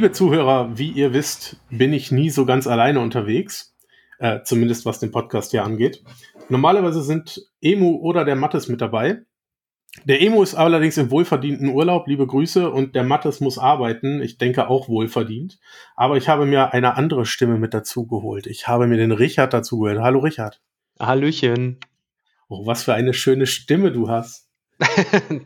Liebe Zuhörer, wie ihr wisst, bin ich nie so ganz alleine unterwegs. Äh, zumindest was den Podcast hier angeht. Normalerweise sind Emu oder der Mattes mit dabei. Der Emo ist allerdings im wohlverdienten Urlaub, liebe Grüße, und der Mattes muss arbeiten, ich denke auch wohlverdient. Aber ich habe mir eine andere Stimme mit dazu geholt. Ich habe mir den Richard dazu geholt. Hallo Richard. Hallöchen. Oh, was für eine schöne Stimme du hast.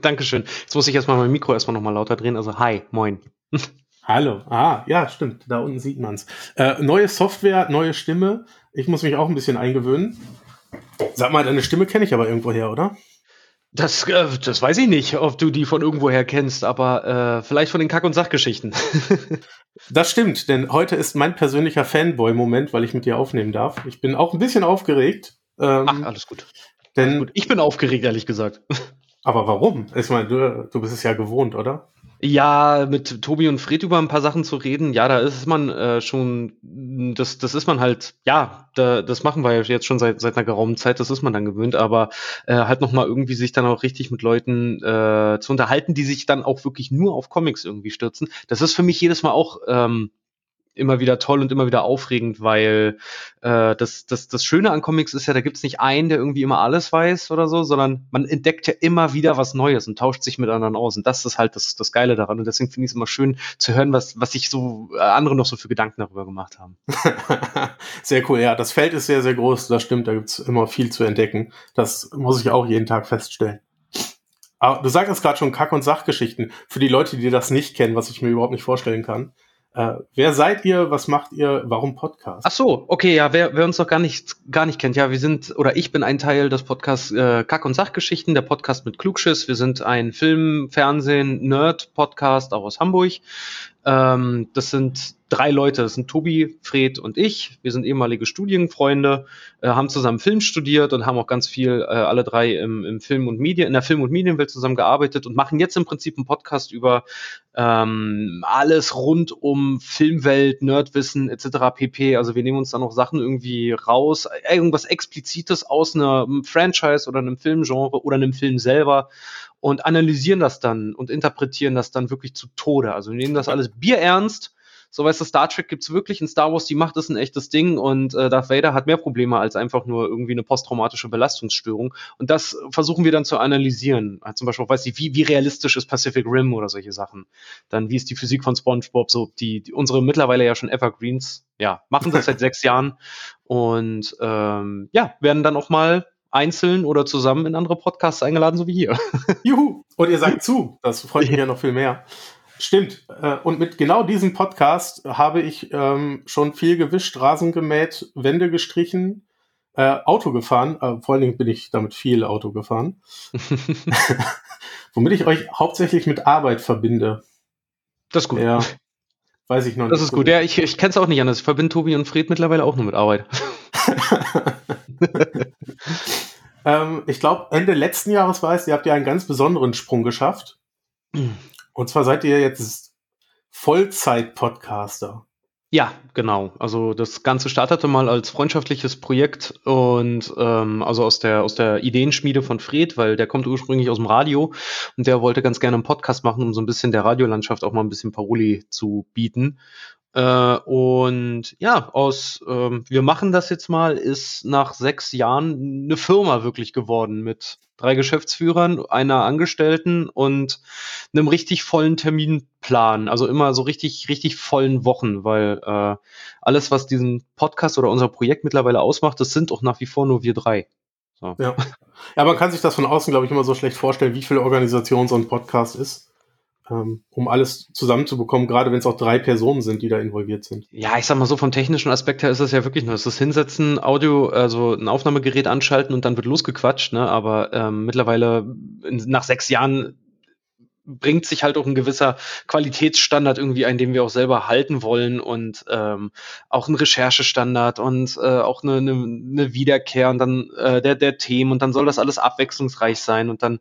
Dankeschön. Jetzt muss ich erstmal mein Mikro erstmal nochmal lauter drehen. Also hi, moin. Hallo. Ah, ja, stimmt. Da unten sieht man's. Äh, neue Software, neue Stimme. Ich muss mich auch ein bisschen eingewöhnen. Sag mal, deine Stimme kenne ich aber irgendwo her, oder? Das, äh, das weiß ich nicht, ob du die von irgendwoher kennst, aber äh, vielleicht von den Kack- und Sachgeschichten. das stimmt, denn heute ist mein persönlicher Fanboy-Moment, weil ich mit dir aufnehmen darf. Ich bin auch ein bisschen aufgeregt. Ähm, Ach, alles gut. Denn, alles gut. Ich bin aufgeregt, ehrlich gesagt. Aber warum? Ich meine, du, du bist es ja gewohnt, oder? Ja, mit Tobi und Fred über ein paar Sachen zu reden, ja, da ist man äh, schon, das, das ist man halt, ja, da, das machen wir jetzt schon seit, seit einer geraumen Zeit, das ist man dann gewöhnt, aber äh, halt nochmal irgendwie sich dann auch richtig mit Leuten äh, zu unterhalten, die sich dann auch wirklich nur auf Comics irgendwie stürzen. Das ist für mich jedes Mal auch ähm, immer wieder toll und immer wieder aufregend, weil äh, das, das, das Schöne an Comics ist ja, da gibt's nicht einen, der irgendwie immer alles weiß oder so, sondern man entdeckt ja immer wieder was Neues und tauscht sich mit anderen aus. Und das ist halt das, das Geile daran. Und deswegen finde ich es immer schön zu hören, was, was sich so äh, andere noch so für Gedanken darüber gemacht haben. sehr cool, ja. Das Feld ist sehr, sehr groß, das stimmt, da gibt's immer viel zu entdecken. Das muss ich auch jeden Tag feststellen. Aber du sagst gerade schon Kack- und Sachgeschichten. Für die Leute, die das nicht kennen, was ich mir überhaupt nicht vorstellen kann. Äh, wer seid ihr? Was macht ihr? Warum Podcast? Ach so, okay, ja, wer, wer uns noch gar nicht, gar nicht kennt, ja, wir sind, oder ich bin ein Teil des Podcasts äh, Kack- und Sachgeschichten, der Podcast mit Klugschiss. Wir sind ein Film, Fernsehen, Nerd-Podcast, auch aus Hamburg. Ähm, das sind drei Leute, das sind Tobi, Fred und ich. Wir sind ehemalige Studienfreunde, äh, haben zusammen Film studiert und haben auch ganz viel, äh, alle drei im, im Film und Medien, in der Film- und Medienwelt zusammen gearbeitet und machen jetzt im Prinzip einen Podcast über ähm, alles rund um Filmwelt, Nerdwissen etc. pp. Also wir nehmen uns da noch Sachen irgendwie raus, irgendwas Explizites aus einem Franchise oder einem Filmgenre oder einem Film selber und analysieren das dann und interpretieren das dann wirklich zu Tode. Also wir nehmen das alles bierernst so weißt du, Star Trek gibt's wirklich, in Star Wars, die Macht ist ein echtes Ding und äh, Darth Vader hat mehr Probleme als einfach nur irgendwie eine posttraumatische Belastungsstörung. Und das versuchen wir dann zu analysieren. Also zum Beispiel, weiß ich, wie, wie realistisch ist Pacific Rim oder solche Sachen. Dann, wie ist die Physik von SpongeBob, so die, die unsere mittlerweile ja schon Evergreens, ja, machen das seit sechs Jahren und ähm, ja, werden dann auch mal einzeln oder zusammen in andere Podcasts eingeladen, so wie hier. Juhu! Und ihr sagt zu, das freut mich ja noch viel mehr. Stimmt. Äh, und mit genau diesem Podcast habe ich ähm, schon viel gewischt, Rasen gemäht, Wände gestrichen, äh, Auto gefahren. Äh, vor allen Dingen bin ich damit viel Auto gefahren. Womit ich euch hauptsächlich mit Arbeit verbinde. Das ist gut. Ja, weiß ich noch nicht. Das ist gut. Ja, ich, ich kenne es auch nicht anders. Ich verbinde Tobi und Fred mittlerweile auch nur mit Arbeit. ähm, ich glaube, Ende letzten Jahres war es, ihr habt ja einen ganz besonderen Sprung geschafft. Und zwar seid ihr jetzt Vollzeit-Podcaster. Ja, genau. Also das Ganze startete mal als freundschaftliches Projekt und ähm, also aus der aus der Ideenschmiede von Fred, weil der kommt ursprünglich aus dem Radio und der wollte ganz gerne einen Podcast machen, um so ein bisschen der Radiolandschaft auch mal ein bisschen Paroli zu bieten. Äh, und ja, aus ähm, wir machen das jetzt mal, ist nach sechs Jahren eine Firma wirklich geworden mit drei Geschäftsführern, einer Angestellten und einem richtig vollen Terminplan. Also immer so richtig, richtig vollen Wochen, weil äh, alles, was diesen Podcast oder unser Projekt mittlerweile ausmacht, das sind auch nach wie vor nur wir drei. So. Ja. ja, man kann sich das von außen, glaube ich, immer so schlecht vorstellen, wie viel Organisation so ein Podcast ist um alles zusammenzubekommen, gerade wenn es auch drei Personen sind, die da involviert sind. Ja, ich sag mal so, vom technischen Aspekt her ist das ja wirklich nur, es ist Hinsetzen, Audio, also ein Aufnahmegerät anschalten und dann wird losgequatscht, ne? Aber ähm, mittlerweile nach sechs Jahren bringt sich halt auch ein gewisser Qualitätsstandard irgendwie ein, den wir auch selber halten wollen und ähm, auch ein Recherchestandard und äh, auch eine, eine, eine Wiederkehr und dann äh, der, der Themen und dann soll das alles abwechslungsreich sein und dann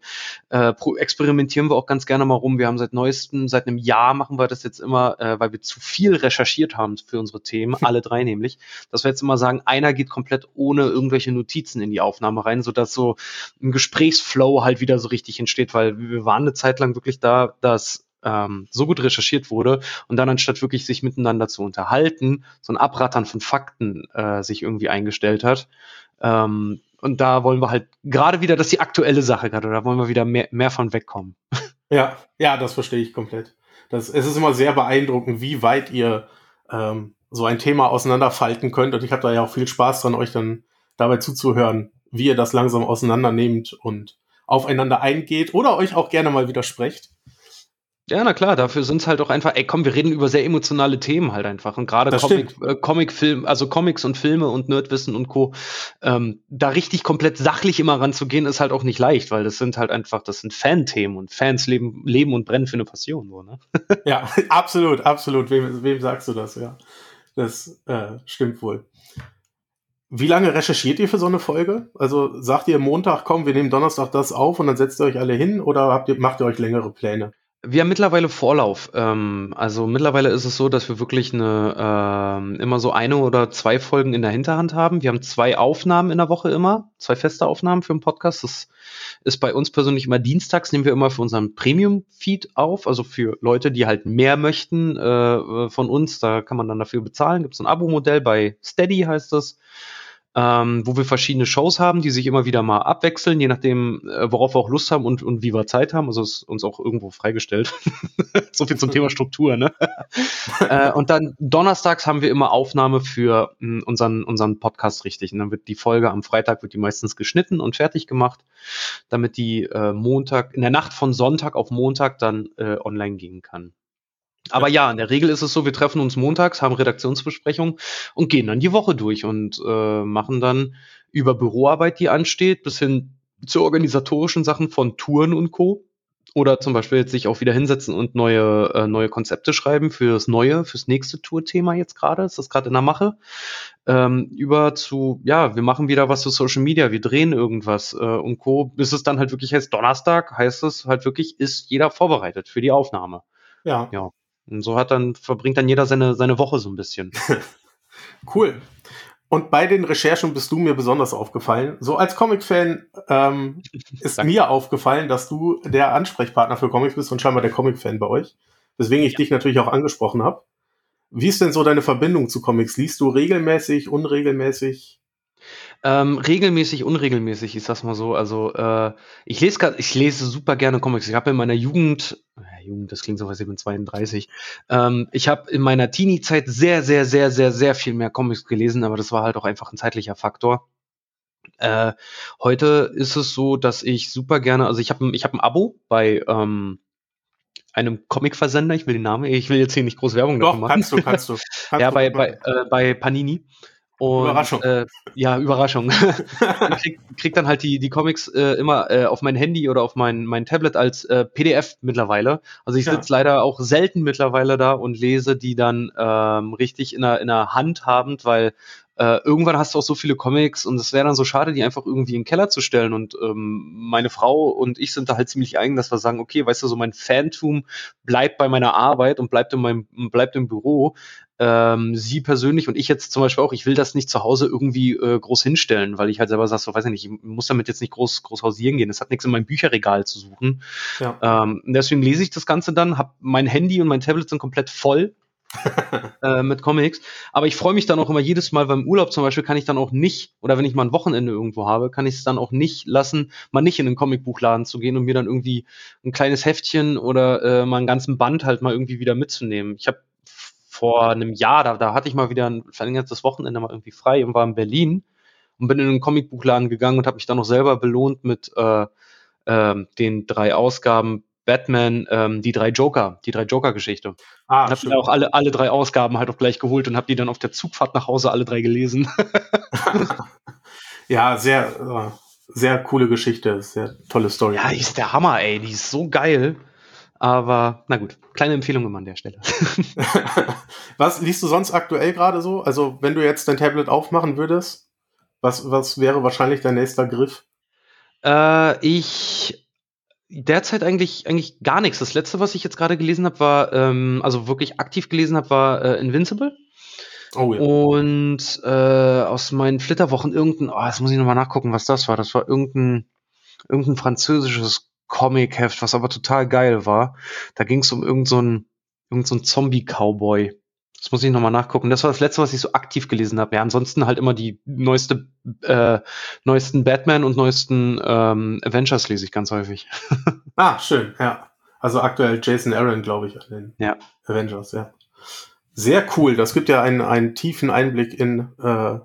äh, experimentieren wir auch ganz gerne mal rum. Wir haben seit neuestem, seit einem Jahr machen wir das jetzt immer, äh, weil wir zu viel recherchiert haben für unsere Themen, alle drei nämlich, dass wir jetzt immer sagen, einer geht komplett ohne irgendwelche Notizen in die Aufnahme rein, sodass so ein Gesprächsflow halt wieder so richtig entsteht, weil wir waren eine Zeit lang wirklich wirklich da, dass ähm, so gut recherchiert wurde und dann anstatt wirklich sich miteinander zu unterhalten, so ein Abrattern von Fakten äh, sich irgendwie eingestellt hat. Ähm, und da wollen wir halt gerade wieder, das ist die aktuelle Sache gerade, da wollen wir wieder mehr, mehr von wegkommen. Ja, ja, das verstehe ich komplett. Das, es ist immer sehr beeindruckend, wie weit ihr ähm, so ein Thema auseinanderfalten könnt. Und ich habe da ja auch viel Spaß dran, euch dann dabei zuzuhören, wie ihr das langsam auseinandernehmt und aufeinander eingeht oder euch auch gerne mal widersprecht. Ja, na klar, dafür sind es halt auch einfach, ey, komm, wir reden über sehr emotionale Themen halt einfach. Und gerade Comic, äh, Comic-Film, also Comics und Filme und Nerdwissen und Co., ähm, da richtig komplett sachlich immer ranzugehen, ist halt auch nicht leicht, weil das sind halt einfach, das sind Fan-Themen und Fans leben, leben und brennen für eine Passion, so, ne? ja, absolut, absolut. Wem, wem sagst du das, ja? Das äh, stimmt wohl. Wie lange recherchiert ihr für so eine Folge? Also sagt ihr Montag, komm, wir nehmen Donnerstag das auf und dann setzt ihr euch alle hin oder ihr, macht ihr euch längere Pläne? Wir haben mittlerweile Vorlauf. Ähm, also mittlerweile ist es so, dass wir wirklich eine, ähm, immer so eine oder zwei Folgen in der Hinterhand haben. Wir haben zwei Aufnahmen in der Woche immer, zwei feste Aufnahmen für den Podcast. Das ist bei uns persönlich immer dienstags, nehmen wir immer für unseren Premium-Feed auf, also für Leute, die halt mehr möchten äh, von uns. Da kann man dann dafür bezahlen. Gibt es ein Abo-Modell bei Steady heißt das ähm, wo wir verschiedene Shows haben, die sich immer wieder mal abwechseln, je nachdem, äh, worauf wir auch Lust haben und, und wie wir Zeit haben. Also ist uns auch irgendwo freigestellt. so viel zum Thema Struktur, ne? äh, und dann donnerstags haben wir immer Aufnahme für mh, hm, unseren, unseren Podcast richtig. Und dann wird die Folge am Freitag wird die meistens geschnitten und fertig gemacht, damit die äh, Montag, in der Nacht von Sonntag auf Montag dann äh, online gehen kann. Aber ja, in der Regel ist es so, wir treffen uns montags, haben Redaktionsbesprechung und gehen dann die Woche durch und äh, machen dann über Büroarbeit, die ansteht, bis hin zu organisatorischen Sachen von Touren und Co. Oder zum Beispiel jetzt sich auch wieder hinsetzen und neue, äh, neue Konzepte schreiben für das neue, fürs nächste Tourthema jetzt gerade, ist das gerade in der Mache. Ähm, über zu, ja, wir machen wieder was für Social Media, wir drehen irgendwas äh, und Co. Bis es dann halt wirklich heißt, Donnerstag heißt es halt wirklich, ist jeder vorbereitet für die Aufnahme. Ja. Ja. Und so hat dann, verbringt dann jeder seine, seine Woche so ein bisschen. cool. Und bei den Recherchen bist du mir besonders aufgefallen. So als Comic-Fan ähm, ist mir aufgefallen, dass du der Ansprechpartner für Comics bist und scheinbar der Comic-Fan bei euch. Weswegen ich ja. dich natürlich auch angesprochen habe. Wie ist denn so deine Verbindung zu Comics? Liest du regelmäßig, unregelmäßig? Ähm, regelmäßig, unregelmäßig, ich sag's mal so. Also äh, ich lese grad, ich lese super gerne Comics. Ich habe in meiner Jugend, äh, Jugend, das klingt so, was ich bin 32. Ähm, ich habe in meiner Teenie-Zeit sehr, sehr, sehr, sehr, sehr viel mehr Comics gelesen, aber das war halt auch einfach ein zeitlicher Faktor. Äh, heute ist es so, dass ich super gerne, also ich habe ich hab ein Abo bei ähm, einem Comic-Versender, ich will den Namen, ich will jetzt hier nicht groß Werbung Doch, machen. kannst du, kannst du. Kannst ja, bei, bei, äh, bei Panini. Und, Überraschung. Äh, ja, Überraschung. ich krieg, krieg, dann halt die, die Comics äh, immer äh, auf mein Handy oder auf mein, mein Tablet als äh, PDF mittlerweile. Also ich sitze ja. leider auch selten mittlerweile da und lese die dann ähm, richtig in der, in der Hand habend, weil äh, irgendwann hast du auch so viele Comics und es wäre dann so schade, die einfach irgendwie in den Keller zu stellen. Und ähm, meine Frau und ich sind da halt ziemlich eigen, dass wir sagen, okay, weißt du, so mein Phantom bleibt bei meiner Arbeit und bleibt in meinem, bleibt im Büro ähm, sie persönlich und ich jetzt zum Beispiel auch, ich will das nicht zu Hause irgendwie äh, groß hinstellen, weil ich halt selber sage, so weiß ich nicht, ich muss damit jetzt nicht groß, groß hausieren gehen. Es hat nichts in meinem Bücherregal zu suchen. Ja. Ähm, deswegen lese ich das Ganze dann, habe mein Handy und mein Tablet sind komplett voll äh, mit Comics. Aber ich freue mich dann auch immer jedes Mal beim Urlaub zum Beispiel kann ich dann auch nicht, oder wenn ich mal ein Wochenende irgendwo habe, kann ich es dann auch nicht lassen, mal nicht in einen Comicbuchladen zu gehen und mir dann irgendwie ein kleines Heftchen oder äh, mal einen ganzen Band halt mal irgendwie wieder mitzunehmen. Ich habe vor einem Jahr, da, da hatte ich mal wieder ein verlängertes Wochenende mal irgendwie frei und war in Berlin und bin in einen Comicbuchladen gegangen und habe mich dann noch selber belohnt mit äh, äh, den drei Ausgaben Batman, ähm, die drei Joker, die drei Joker-Geschichte. Ah, habe mir auch alle, alle drei Ausgaben halt auch gleich geholt und habe die dann auf der Zugfahrt nach Hause alle drei gelesen. ja, sehr, äh, sehr coole Geschichte, sehr tolle Story. Ja, die ist der Hammer, ey, die ist so geil. Aber na gut, kleine Empfehlung immer an der Stelle. was liest du sonst aktuell gerade so? Also, wenn du jetzt dein Tablet aufmachen würdest, was, was wäre wahrscheinlich dein nächster Griff? Äh, ich derzeit eigentlich eigentlich gar nichts. Das letzte, was ich jetzt gerade gelesen habe, war ähm, also wirklich aktiv gelesen habe, war äh, Invincible. Oh, ja. Und äh, aus meinen Flitterwochen irgendein, oh, jetzt muss ich nochmal nachgucken, was das war. Das war irgendein, irgendein französisches Comic-Heft, was aber total geil war. Da ging es um irgendeinen so irgend so Zombie-Cowboy. Das muss ich nochmal nachgucken. Das war das letzte, was ich so aktiv gelesen habe. Ja, ansonsten halt immer die neueste, äh, neuesten Batman und neuesten ähm, Avengers lese ich ganz häufig. ah, schön, ja. Also aktuell Jason Aaron, glaube ich, an den ja. Avengers, ja. Sehr cool. Das gibt ja einen, einen tiefen Einblick in äh,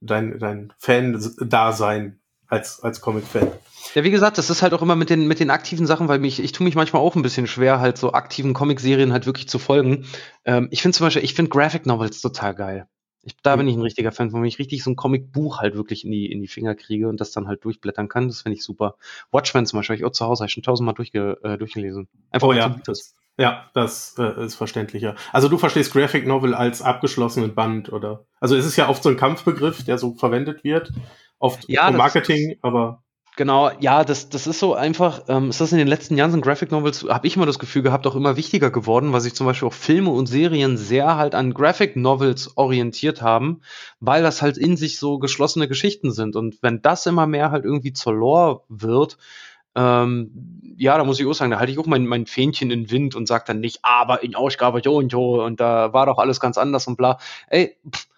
dein, dein Fan-Dasein als, als Comic-Fan. Ja, wie gesagt, das ist halt auch immer mit den, mit den aktiven Sachen, weil mich, ich tue mich manchmal auch ein bisschen schwer, halt so aktiven Comic-Serien halt wirklich zu folgen. Ähm, ich finde zum Beispiel, ich finde Graphic Novels total geil. Ich, da bin ich ein richtiger Fan, wo ich richtig so ein Comic-Buch halt wirklich in die, in die Finger kriege und das dann halt durchblättern kann. Das finde ich super. Watchmen zum Beispiel, ich auch zu Hause, habe ich schon tausendmal durchge, äh, durchgelesen. Einfach oh, ja. Das, ja, das äh, ist verständlicher. Also du verstehst Graphic Novel als abgeschlossenen Band, oder? Also es ist ja oft so ein Kampfbegriff, der so verwendet wird. Oft ja, Marketing, aber. Genau, ja, das, das ist so einfach, ähm, ist das in den letzten Jahren sind Graphic Novels, habe ich immer das Gefühl gehabt, auch immer wichtiger geworden, weil sich zum Beispiel auch Filme und Serien sehr halt an Graphic Novels orientiert haben, weil das halt in sich so geschlossene Geschichten sind. Und wenn das immer mehr halt irgendwie zur Lore wird, ähm, ja, da muss ich auch sagen, da halte ich auch mein, mein Fähnchen in den Wind und sage dann nicht, aber in Ausgabe jo und jo und da war doch alles ganz anders und bla. Ey, pff,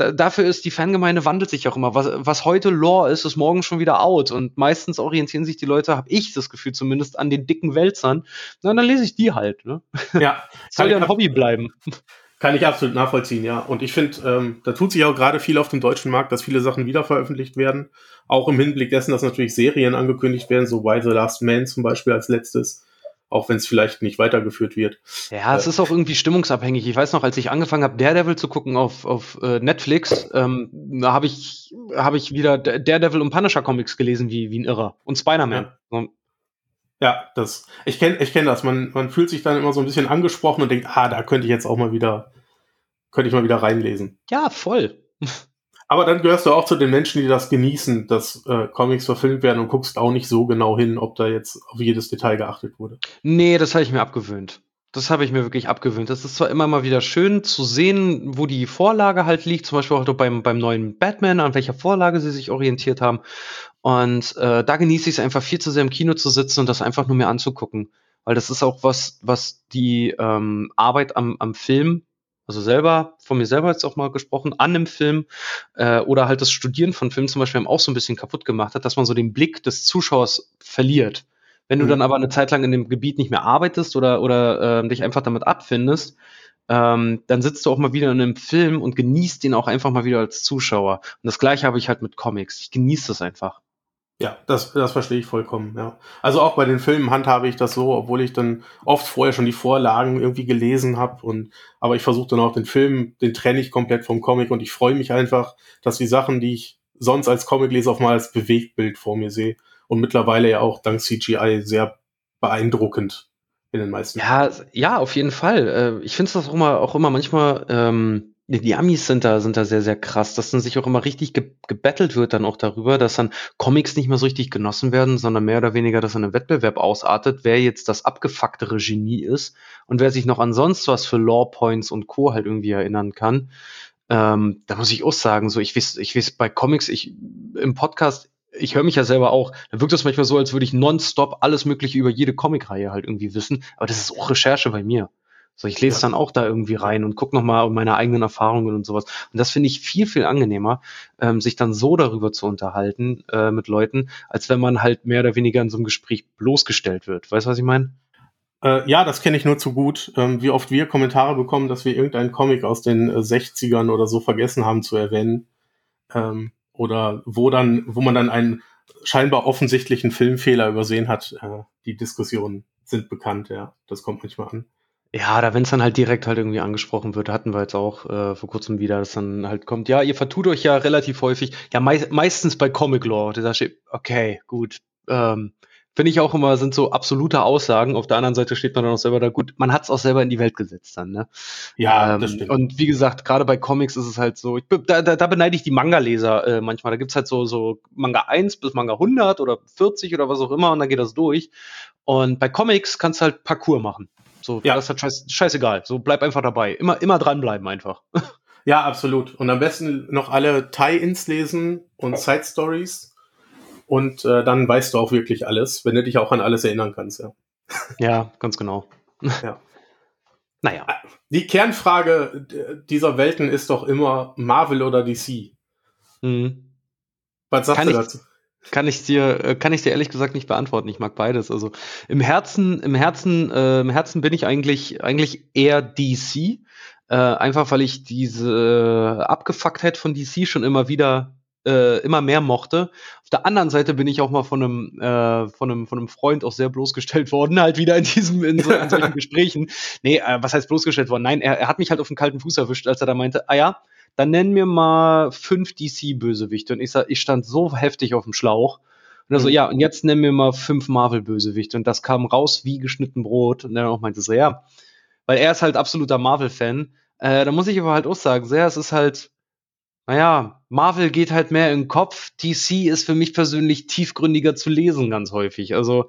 da, dafür ist die Fangemeinde wandelt sich auch immer. Was, was heute Lore ist, ist morgen schon wieder out. Und meistens orientieren sich die Leute, habe ich das Gefühl zumindest, an den dicken Wälzern. Na, dann lese ich die halt. Ne? Ja. Soll ja ein Hobby bleiben. Kann ich absolut nachvollziehen, ja. Und ich finde, ähm, da tut sich auch gerade viel auf dem deutschen Markt, dass viele Sachen wieder veröffentlicht werden. Auch im Hinblick dessen, dass natürlich Serien angekündigt werden, so Why the Last Man zum Beispiel als letztes auch wenn es vielleicht nicht weitergeführt wird. Ja, es ist auch irgendwie stimmungsabhängig. Ich weiß noch, als ich angefangen habe, Daredevil zu gucken auf, auf äh, Netflix, ähm, da habe ich, hab ich wieder Daredevil und Punisher Comics gelesen wie, wie ein Irrer. Und Spider-Man. Ja. ja. das, ich kenne ich kenn das. Man, man fühlt sich dann immer so ein bisschen angesprochen und denkt, ah, da könnte ich jetzt auch mal wieder, könnte ich mal wieder reinlesen. Ja, voll. Aber dann gehörst du auch zu den Menschen, die das genießen, dass äh, Comics verfilmt werden und guckst auch nicht so genau hin, ob da jetzt auf jedes Detail geachtet wurde. Nee, das habe ich mir abgewöhnt. Das habe ich mir wirklich abgewöhnt. Das ist zwar immer mal wieder schön zu sehen, wo die Vorlage halt liegt, zum Beispiel auch beim, beim neuen Batman, an welcher Vorlage sie sich orientiert haben. Und äh, da genieße ich es einfach viel zu sehr im Kino zu sitzen und das einfach nur mir anzugucken. Weil das ist auch was, was die ähm, Arbeit am, am Film also selber, von mir selber jetzt auch mal gesprochen, an einem Film äh, oder halt das Studieren von Filmen zum Beispiel auch so ein bisschen kaputt gemacht hat, dass man so den Blick des Zuschauers verliert. Wenn mhm. du dann aber eine Zeit lang in dem Gebiet nicht mehr arbeitest oder, oder äh, dich einfach damit abfindest, ähm, dann sitzt du auch mal wieder in einem Film und genießt ihn auch einfach mal wieder als Zuschauer. Und das gleiche habe ich halt mit Comics. Ich genieße das einfach. Ja, das, das verstehe ich vollkommen, ja. Also auch bei den Filmen handhabe ich das so, obwohl ich dann oft vorher schon die Vorlagen irgendwie gelesen habe und aber ich versuche dann auch den Film, den trenne ich komplett vom Comic und ich freue mich einfach, dass die Sachen, die ich sonst als Comic lese, auch mal als Bewegtbild vor mir sehe und mittlerweile ja auch dank CGI sehr beeindruckend in den meisten. Ja, ja, auf jeden Fall. Äh, ich finde es auch immer, auch immer manchmal ähm die Amis sind da, sind da sehr, sehr krass, dass dann sich auch immer richtig ge gebettelt wird dann auch darüber, dass dann Comics nicht mehr so richtig genossen werden, sondern mehr oder weniger, dass dann ein Wettbewerb ausartet, wer jetzt das abgefucktere Genie ist und wer sich noch an sonst was für Law Points und Co. halt irgendwie erinnern kann. Ähm, da muss ich auch sagen, so ich weiß, ich weiß bei Comics, ich im Podcast, ich höre mich ja selber auch, da wirkt das manchmal so, als würde ich nonstop alles Mögliche über jede Comicreihe halt irgendwie wissen, aber das ist auch Recherche bei mir. So, ich lese ja. dann auch da irgendwie rein und gucke nochmal meine eigenen Erfahrungen und sowas. Und das finde ich viel, viel angenehmer, ähm, sich dann so darüber zu unterhalten äh, mit Leuten, als wenn man halt mehr oder weniger in so einem Gespräch bloßgestellt wird. Weißt du, was ich meine? Äh, ja, das kenne ich nur zu gut. Ähm, wie oft wir Kommentare bekommen, dass wir irgendeinen Comic aus den äh, 60ern oder so vergessen haben zu erwähnen. Ähm, oder wo dann, wo man dann einen scheinbar offensichtlichen Filmfehler übersehen hat. Äh, die Diskussionen sind bekannt, ja. Das kommt manchmal an. Ja, da wenn es dann halt direkt halt irgendwie angesprochen wird, hatten wir jetzt auch äh, vor kurzem wieder, dass dann halt kommt, ja, ihr vertut euch ja relativ häufig, ja, mei meistens bei Comic Law, da steht, okay, gut, ähm, finde ich auch immer, sind so absolute Aussagen. Auf der anderen Seite steht man dann auch selber da, gut, man hat es auch selber in die Welt gesetzt dann, ne? Ja, ähm, das stimmt. Und wie gesagt, gerade bei Comics ist es halt so, ich, da, da, da beneide ich die Manga-Leser äh, manchmal. Da gibt's halt so, so Manga 1 bis Manga 100 oder 40 oder was auch immer und dann geht das durch. Und bei Comics kannst du halt Parcours machen. So, ja. das ist halt scheiß, scheißegal. So, bleib einfach dabei. Immer, immer dranbleiben einfach. Ja, absolut. Und am besten noch alle Tie-Ins lesen und Side-Stories. und äh, dann weißt du auch wirklich alles, wenn du dich auch an alles erinnern kannst, ja. Ja, ganz genau. Ja. Naja. Die Kernfrage dieser Welten ist doch immer Marvel oder DC. Mhm. Was sagst Kann du dazu? Kann ich dir, äh, kann ich dir ehrlich gesagt nicht beantworten. Ich mag beides. Also im Herzen, im Herzen, äh, im Herzen bin ich eigentlich, eigentlich eher DC. Äh, einfach weil ich diese Abgefucktheit von DC schon immer wieder, äh, immer mehr mochte. Auf der anderen Seite bin ich auch mal von einem, äh, von einem, von einem Freund auch sehr bloßgestellt worden, halt wieder in diesem, in, so, in solchen Gesprächen. Nee, äh, was heißt bloßgestellt worden? Nein, er, er hat mich halt auf den kalten Fuß erwischt, als er da meinte, ah ja, dann nenn mir mal fünf DC-Bösewichte. Und ich, sa- ich stand so heftig auf dem Schlauch. Und er so, Mhm. ja, und jetzt nenn mir mal fünf Marvel-Bösewichte. Und das kam raus wie geschnitten Brot. Und dann auch meinte so, ja, weil er ist halt absoluter Marvel-Fan. Äh, da muss ich aber halt auch sagen, sehr, es ist halt, naja, Marvel geht halt mehr in den Kopf. DC ist für mich persönlich tiefgründiger zu lesen ganz häufig. Also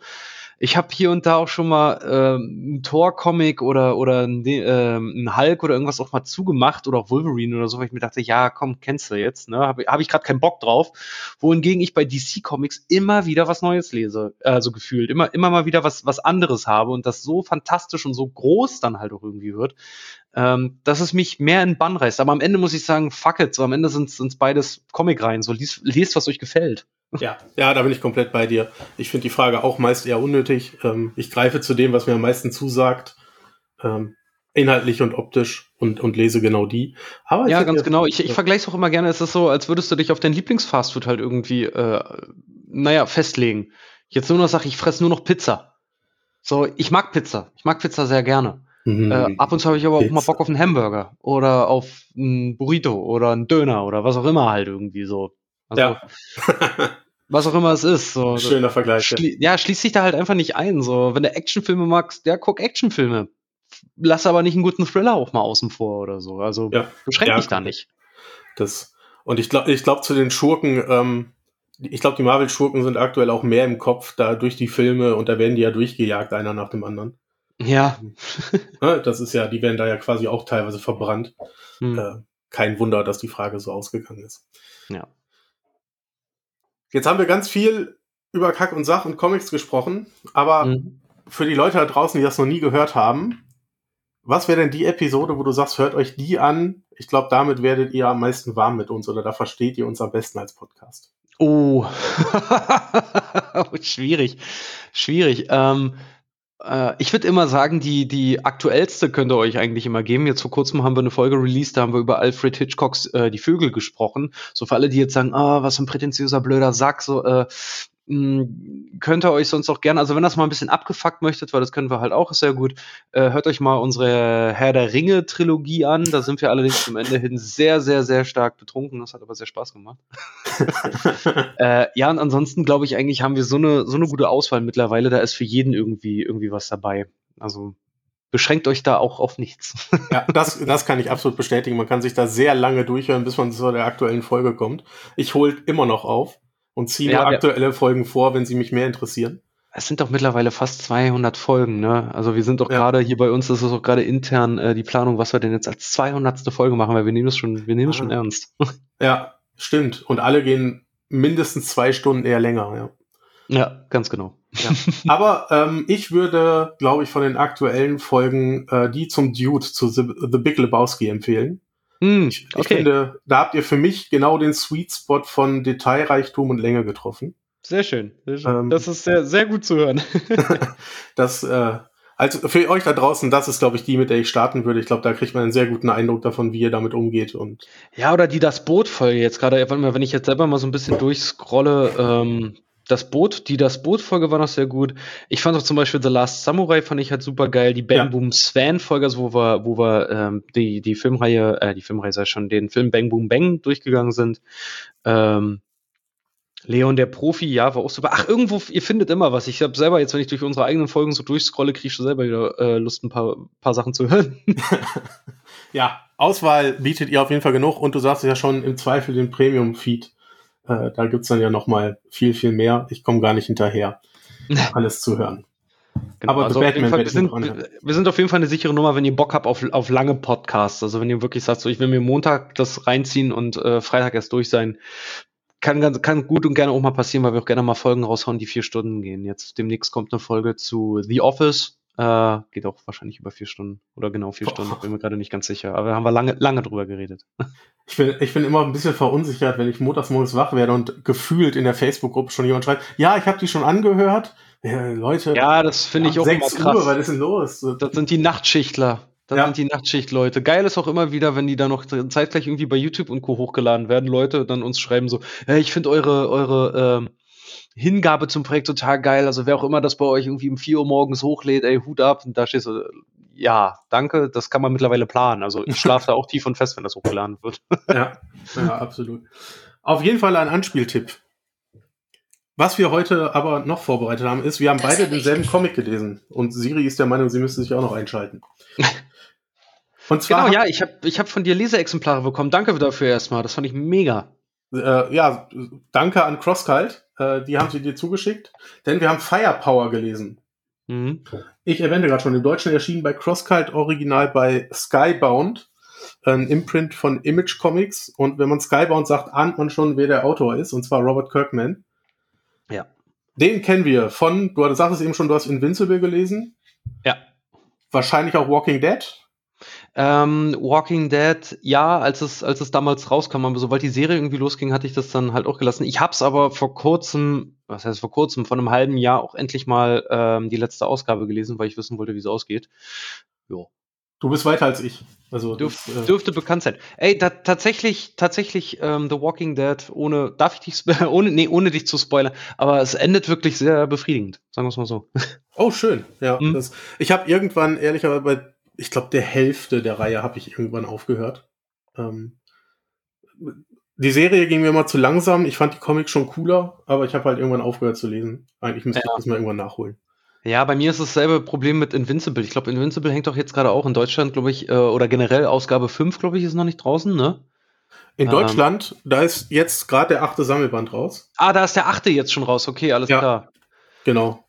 ich habe hier und da auch schon mal ähm, einen Thor-Comic oder, oder einen, ähm, einen Hulk oder irgendwas auch mal zugemacht oder auch Wolverine oder so, weil ich mir dachte, ja, komm, kennst du jetzt, ne? Habe hab ich gerade keinen Bock drauf. Wohingegen ich bei DC-Comics immer wieder was Neues lese, also gefühlt, immer, immer mal wieder was, was anderes habe und das so fantastisch und so groß dann halt auch irgendwie wird, ähm, dass es mich mehr in Bann reißt. Aber am Ende muss ich sagen, fuck it, so am Ende sind es beides Comic-Reihen, so liest, lest, was euch gefällt. Ja, ja, da bin ich komplett bei dir. Ich finde die Frage auch meist eher unnötig. Ähm, ich greife zu dem, was mir am meisten zusagt, ähm, inhaltlich und optisch und, und lese genau die. Aber Ja, ganz genau. Ich, ich vergleiche es auch immer gerne. Es ist so, als würdest du dich auf dein Lieblingsfastfood halt irgendwie, äh, naja, festlegen. Jetzt nur noch sag, ich fresse nur noch Pizza. So, ich mag Pizza. Ich mag Pizza sehr gerne. Mhm. Äh, ab und zu habe ich aber auch mal Pizza. Bock auf einen Hamburger oder auf einen Burrito oder einen Döner oder was auch immer halt irgendwie so. Also, ja, was auch immer es ist. So. schöner Vergleich. Ja. Schli ja, schließ dich da halt einfach nicht ein. So, wenn du Actionfilme magst, ja, guck Actionfilme. Lass aber nicht einen guten Thriller auch mal außen vor oder so. Also Ja. beschränk Ja, dich da nicht. Das, und ich glaube, ich glaube zu den Schurken, ähm, ich glaube, die Marvel-Schurken sind aktuell auch mehr im Kopf, da durch die Filme und da werden die ja durchgejagt, einer nach dem anderen. Ja. Ne, Das ist ja, die werden da ja quasi auch teilweise verbrannt. Hm. Äh, kein Wunder, dass die Frage so ausgegangen ist. Ja. Jetzt haben wir ganz viel über Kack und Sach und Comics gesprochen, aber Mhm. für die Leute da draußen, die das noch nie gehört haben, was wäre denn die Episode, wo du sagst, hört euch die an? Ich glaube, damit werdet ihr am meisten warm mit uns oder da versteht ihr uns am besten als Podcast. Oh. Schwierig. Schwierig. Ähm, äh, ich würde immer sagen, die, die aktuellste könnt ihr euch eigentlich immer geben. Jetzt vor kurzem haben wir eine Folge released, da haben wir über Alfred Hitchcocks äh, Die Vögel gesprochen. So für alle, die jetzt sagen, ah, was ein prätentiöser blöder Sack, so äh, könnt ihr euch sonst auch gerne, also wenn das mal ein bisschen abgefuckt möchtet, weil das können wir halt auch, ist sehr gut, äh, hört euch mal unsere Herr der Ringe Trilogie an. Da sind wir allerdings zum Ende hin sehr, sehr, sehr stark betrunken. Das hat aber sehr Spaß gemacht. Äh, ja, und ansonsten glaube ich eigentlich haben wir so eine, so eine gute Auswahl mittlerweile. Da ist für jeden irgendwie, irgendwie was dabei. Also beschränkt euch da auch auf nichts. ja, das, das kann ich absolut bestätigen. Man kann sich da sehr lange durchhören, bis man zu der aktuellen Folge kommt. Ich hole immer noch auf und ziehe Ja, aktuelle Folgen vor, wenn sie mich mehr interessieren. Es sind doch mittlerweile fast 200 Folgen, ne? Also wir sind doch Ja. gerade hier bei uns, das ist auch gerade intern äh, die Planung, was wir denn jetzt als 200. Folge machen, weil wir nehmen es schon, wir nehmen es Ah. schon ernst. Ja, stimmt. Und alle gehen mindestens zwei Stunden eher länger, ja. ja, ganz genau. Aber ähm, ich würde, glaube ich, von den aktuellen Folgen äh, die zum Dude, zu The, The Big Lebowski empfehlen. Hm, Ich, ich finde, da habt ihr für mich genau den Sweet Spot von Detailreichtum und Länge getroffen. sehr schön. Sehr schön. Ähm, das ist sehr, sehr gut zu hören. Das, äh, also für euch da draußen, das ist, glaube ich, die, mit der ich starten würde. Ich glaube, da kriegt man einen sehr guten Eindruck davon, wie ihr damit umgeht. Und Ja, oder die Das Boot-Folge jetzt gerade, wenn ich jetzt selber mal so ein bisschen durchscrolle, ähm, das Boot, die Das Boot-Folge war noch sehr gut. Ich fand auch zum Beispiel The Last Samurai fand ich halt super geil. Die Bang Ja. Boom Swan-Folge, also wo wir, wo wir ähm, die, die Filmreihe, äh, die Filmreihe sei schon, den Film Bang Boom Bang durchgegangen sind. Ähm, Leon der Profi, ja, war auch super. Ach, irgendwo, ihr findet immer was. Ich habe selber jetzt, wenn ich durch unsere eigenen Folgen so durchscrolle, kriege ich schon selber wieder äh, Lust, ein paar, paar Sachen zu hören. ja, Auswahl bietet ihr auf jeden Fall genug. Und du sagst ja schon im Zweifel den Premium-Feed. Äh, da gibt's dann ja noch mal viel, viel mehr. Ich komme gar nicht hinterher, alles zu hören. Genau, Aber jeden Batman Fall, wir, sind, wir sind auf jeden Fall eine sichere Nummer, wenn ihr Bock habt auf, auf lange Podcasts. Also wenn ihr wirklich sagt, so ich will mir Montag das reinziehen und äh, Freitag erst durch sein, kann, kann gut und gerne auch mal passieren, weil wir auch gerne mal Folgen raushauen, die vier Stunden gehen. Jetzt demnächst kommt eine Folge zu The Office. Äh, geht auch wahrscheinlich über vier Stunden oder genau vier Boah. Stunden, bin mir gerade nicht ganz sicher. Aber haben wir lange, lange drüber geredet. Ich bin, ich bin immer ein bisschen verunsichert, wenn ich montags morgens wach werde und gefühlt in der Facebook-Gruppe schon jemand schreibt, ja, ich habe die schon angehört. Ja, Leute. Ja, das finde ich auch immer krass. Uhr, was ist denn los? Das sind die Nachtschichtler. Das ja. sind die Nachtschicht-Leute. Geil ist auch immer wieder, wenn die da noch zeitgleich irgendwie bei YouTube und Co. hochgeladen werden, Leute dann uns schreiben so, hey, ich finde eure, eure ähm, Hingabe zum Projekt total geil. Also wer auch immer das bei euch irgendwie um 4 Uhr morgens hochlädt, ey, Hut ab. Und da steht so, ja, danke, das kann man mittlerweile planen. Also ich schlafe da auch tief und fest, wenn das hochgeladen wird. ja, ja, absolut. Auf jeden Fall ein Anspieltipp. Was wir heute aber noch vorbereitet haben, ist, wir haben beide denselben Comic gelesen. Und Siri ist der Meinung, sie müsste sich auch noch einschalten. Und zwar genau, ja, ich habe ich hab von dir Leseexemplare bekommen. Danke dafür erstmal. Das fand ich mega. Äh, ja, danke an CrossCult. Äh, die haben sie dir zugeschickt. Denn wir haben Firepower gelesen. Mhm. Ich erwähne gerade schon, im Deutschen erschienen bei CrossCult Original bei Skybound. Ein Imprint von Image Comics. Und wenn man Skybound sagt, ahnt man schon, wer der Autor ist. Und zwar Robert Kirkman. Ja. Den kennen wir von, du sagtest eben schon, du hast Invincible gelesen. Ja. Wahrscheinlich auch Walking Dead. Ähm, Walking Dead, ja, als es, als es damals rauskam, aber sobald die Serie irgendwie losging, hatte ich das dann halt auch gelassen. Ich hab's aber vor kurzem, was heißt vor kurzem, vor einem halben Jahr auch endlich mal ähm, die letzte Ausgabe gelesen, weil ich wissen wollte, wie es ausgeht. Jo. Du bist weiter als ich. Also Dürf, das, äh dürfte bekannt sein. Ey, da, tatsächlich, tatsächlich ähm, The Walking Dead, ohne, darf ich dich, ohne, nee, ohne dich zu spoilern, aber es endet wirklich sehr befriedigend, sagen wir es mal so. Oh, schön. Ja, mhm. das, ich habe irgendwann ehrlicherweise bei ich glaube, der Hälfte der Reihe habe ich irgendwann aufgehört. Ähm, die Serie ging mir immer zu langsam. Ich fand die Comics schon cooler, aber ich habe halt irgendwann aufgehört zu lesen. Eigentlich müsste ja. ich das mal irgendwann nachholen. Ja, bei mir ist dasselbe Problem mit Invincible. Ich glaube, Invincible hängt doch jetzt gerade auch in Deutschland, glaube ich, äh, oder generell Ausgabe 5, glaube ich, ist noch nicht draußen, ne? In ähm, Deutschland, da ist jetzt gerade der achte Sammelband raus. Ah, da ist der achte jetzt schon raus. Okay, alles ja, klar. Genau.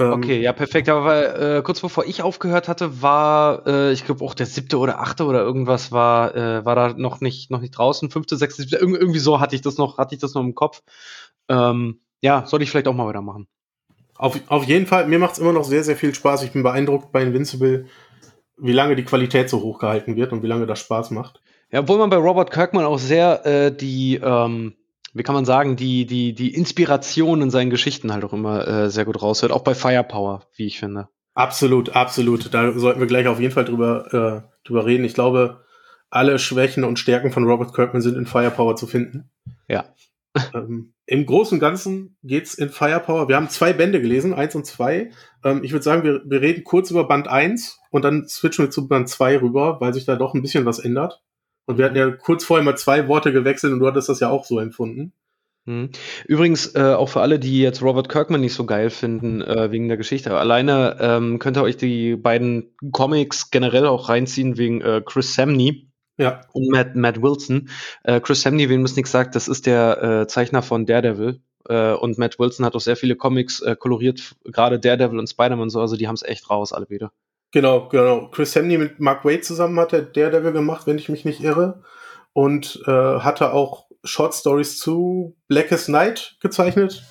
Ähm, okay, ja, perfekt. Aber weil, äh, kurz bevor ich aufgehört hatte, war, äh, ich glaube auch der siebte oder achte oder irgendwas war, äh, war da noch nicht, noch nicht draußen. Fünfte, sechste, siebte, irgendwie, so hatte ich das noch, hatte ich das noch im Kopf. Ähm, ja, sollte ich vielleicht auch mal weitermachen. Auf, auf jeden Fall, mir macht es immer noch sehr, sehr viel Spaß. Ich bin beeindruckt bei Invincible, wie lange die Qualität so hoch gehalten wird und wie lange das Spaß macht. Ja, obwohl man bei Robert Kirkman auch sehr äh, die, ähm, wie kann man sagen, die, die, die Inspiration in seinen Geschichten halt auch immer äh, sehr gut raushört, auch bei Firepower, wie ich finde. Absolut, absolut. Da sollten wir gleich auf jeden Fall drüber, äh, drüber reden. Ich glaube, alle Schwächen und Stärken von Robert Kirkman sind in Firepower zu finden. Ja. ähm, Im Großen und Ganzen geht's in Firepower. Wir haben zwei Bände gelesen, eins und zwei. Ähm, ich würde sagen, wir, wir reden kurz über Band eins und dann switchen wir zu Band zwei rüber, weil sich da doch ein bisschen was ändert. Und wir hatten ja kurz vorher mal zwei Worte gewechselt und du hattest das ja auch so empfunden. Mhm. Übrigens, äh, auch für alle, die jetzt Robert Kirkman nicht so geil finden, äh, wegen der Geschichte. Alleine ähm, könnt ihr euch die beiden Comics generell auch reinziehen, wegen äh, Chris Samney. Ja. Und Matt, Matt Wilson. Äh, Chris Samney, wem es nichts sagt, das ist der äh, Zeichner von Daredevil. Äh, und Matt Wilson hat auch sehr viele Comics koloriert, gerade Daredevil und Spider-Man und so. Also die haben es echt raus, alle wieder. Genau, genau. Chris Samney mit Mark Wade zusammen hat der Daredevil gemacht, wenn ich mich nicht irre. Und äh, hatte auch Short Stories zu Blackest Night gezeichnet.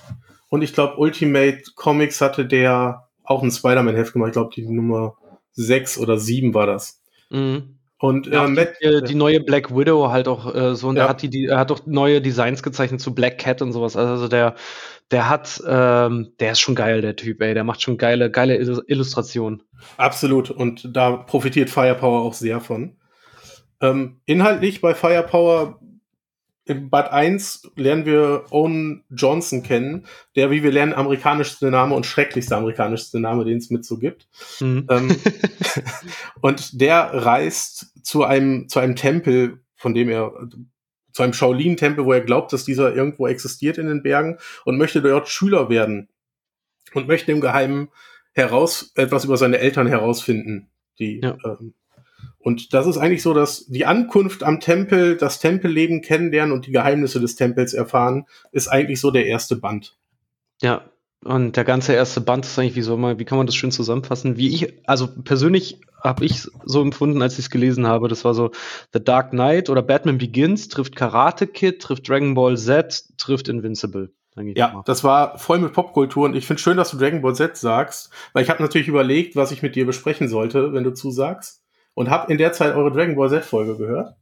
Und ich glaube, Ultimate Comics hatte der auch ein Spider-Man-Heft gemacht. Ich glaube, die Nummer 6 oder 7 war das. Mhm. Und ja, äh, Matt, die, die, neue Black Widow halt auch äh, so, und ja. er hat die, die, er hat auch neue Designs gezeichnet zu Black Cat und sowas. Also der, der hat, ähm, der ist schon geil, der Typ, ey. Der macht schon geile, geile Illustrationen. Absolut. Und da profitiert Firepower auch sehr von. Ähm, inhaltlich bei Firepower in Bad 1 lernen wir Owen Johnson kennen, der, wie wir lernen, amerikanischste Name und schrecklichste amerikanischste Name, den es mit so gibt. Mhm. Ähm, und der reist zu einem, zu einem Tempel, von dem er, zu einem Shaolin-Tempel, wo er glaubt, dass dieser irgendwo existiert in den Bergen und möchte dort Schüler werden und möchte im Geheimen heraus, etwas über seine Eltern herausfinden, die ja. ähm, und das ist eigentlich so, dass die Ankunft am Tempel, das Tempelleben kennenlernen und die Geheimnisse des Tempels erfahren, ist eigentlich so der erste Band. Ja. Und der ganze erste Band ist eigentlich, wie soll man, wie kann man das schön zusammenfassen? Wie ich, also persönlich habe ich so empfunden, als ich es gelesen habe. Das war so The Dark Knight oder Batman Begins trifft Karate Kid, trifft Dragon Ball Z, trifft Invincible. Ja, das war voll mit Popkultur und ich finde schön, dass du Dragon Ball Z sagst, weil ich habe natürlich überlegt, was ich mit dir besprechen sollte, wenn du zusagst und habe in der Zeit eure Dragon Ball Z Folge gehört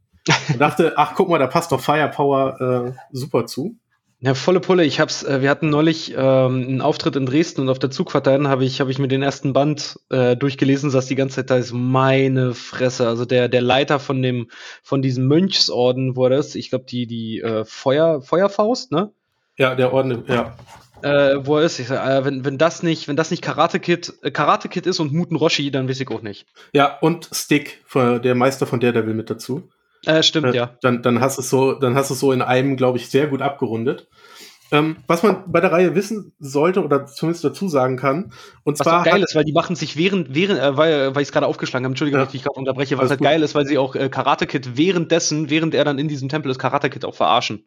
und dachte, ach guck mal, da passt doch Firepower äh, super zu. Ja, volle Pulle. Ich hab's, äh, wir hatten neulich ähm, einen Auftritt in Dresden und auf der Zugfahrt habe ich, hab ich mir den ersten Band äh, durchgelesen, saß die ganze Zeit da ist meine Fresse. Also der, der Leiter von dem, von diesem Mönchsorden, wo er das, ich glaube, die, die äh, Feuer, Feuerfaust, ne? Ja, der Orden, ja. Äh, wo er ist. Ich sag, äh, wenn, wenn das nicht, wenn das nicht Karate Kid, äh, Karate Kid ist und Muten Roshi, dann weiß ich auch nicht. Ja, und Stick, der Meister von Daredevil mit dazu. Äh, stimmt, äh, ja. Dann, dann hast du es so, dann hast du es so in einem, glaube ich, sehr gut abgerundet. Ähm, was man bei der Reihe wissen sollte oder zumindest dazu sagen kann, und was zwar. geil ist, weil die machen sich während, während äh, weil, weil ich es gerade aufgeschlagen habe, Entschuldigung, ja. ich gerade unterbreche, was halt gut. geil ist, weil sie auch äh, Karate Kid währenddessen, während er dann in diesem Tempel ist, Karate Kid auch verarschen.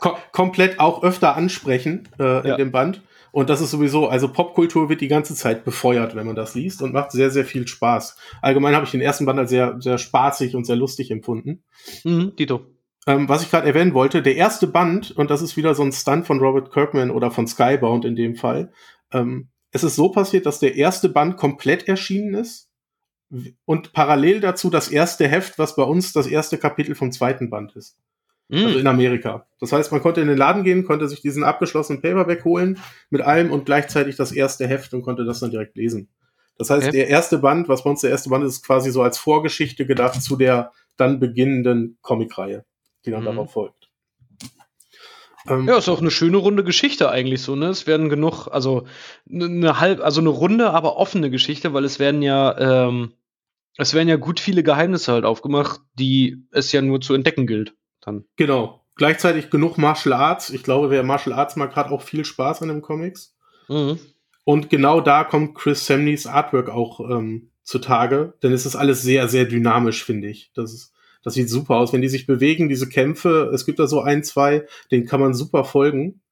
Kom komplett auch öfter ansprechen äh, in dem Band. Und das ist sowieso, also Popkultur wird die ganze Zeit befeuert, wenn man das liest und macht sehr, sehr viel Spaß. Allgemein habe ich den ersten Band als sehr, sehr spaßig und sehr lustig empfunden. Mhm, Dito. Ähm, was ich gerade erwähnen wollte, der erste Band, und das ist wieder so ein Stunt von Robert Kirkman oder von Skybound in dem Fall, ähm, es ist so passiert, dass der erste Band komplett erschienen ist und parallel dazu das erste Heft, was bei uns das erste Kapitel vom zweiten Band ist. Mm. Also in Amerika. Das heißt, man konnte in den Laden gehen, konnte sich diesen abgeschlossenen Paperback holen mit allem und gleichzeitig das erste Heft und konnte das dann direkt lesen. Das heißt, okay. der erste Band, was bei uns der erste Band ist, ist quasi so als Vorgeschichte gedacht zu der dann beginnenden Comicreihe die dann mhm. darauf folgt. Ähm, ja, ist auch eine schöne runde Geschichte eigentlich so, ne? Es werden genug, also eine halb, also eine runde, aber offene Geschichte, weil es werden ja, ähm, es werden ja gut viele Geheimnisse halt aufgemacht, die es ja nur zu entdecken gilt. Dann. Genau. Gleichzeitig genug Martial Arts. Ich glaube, wer Martial Arts mag, hat auch viel Spaß an den Comics. Mhm. Und genau da kommt Chris Samneys Artwork auch ähm, zutage, denn es ist alles sehr, sehr dynamisch, finde ich. Das ist, das sieht super aus. Wenn die sich bewegen, diese Kämpfe, es gibt da so ein, zwei, denen kann man super folgen.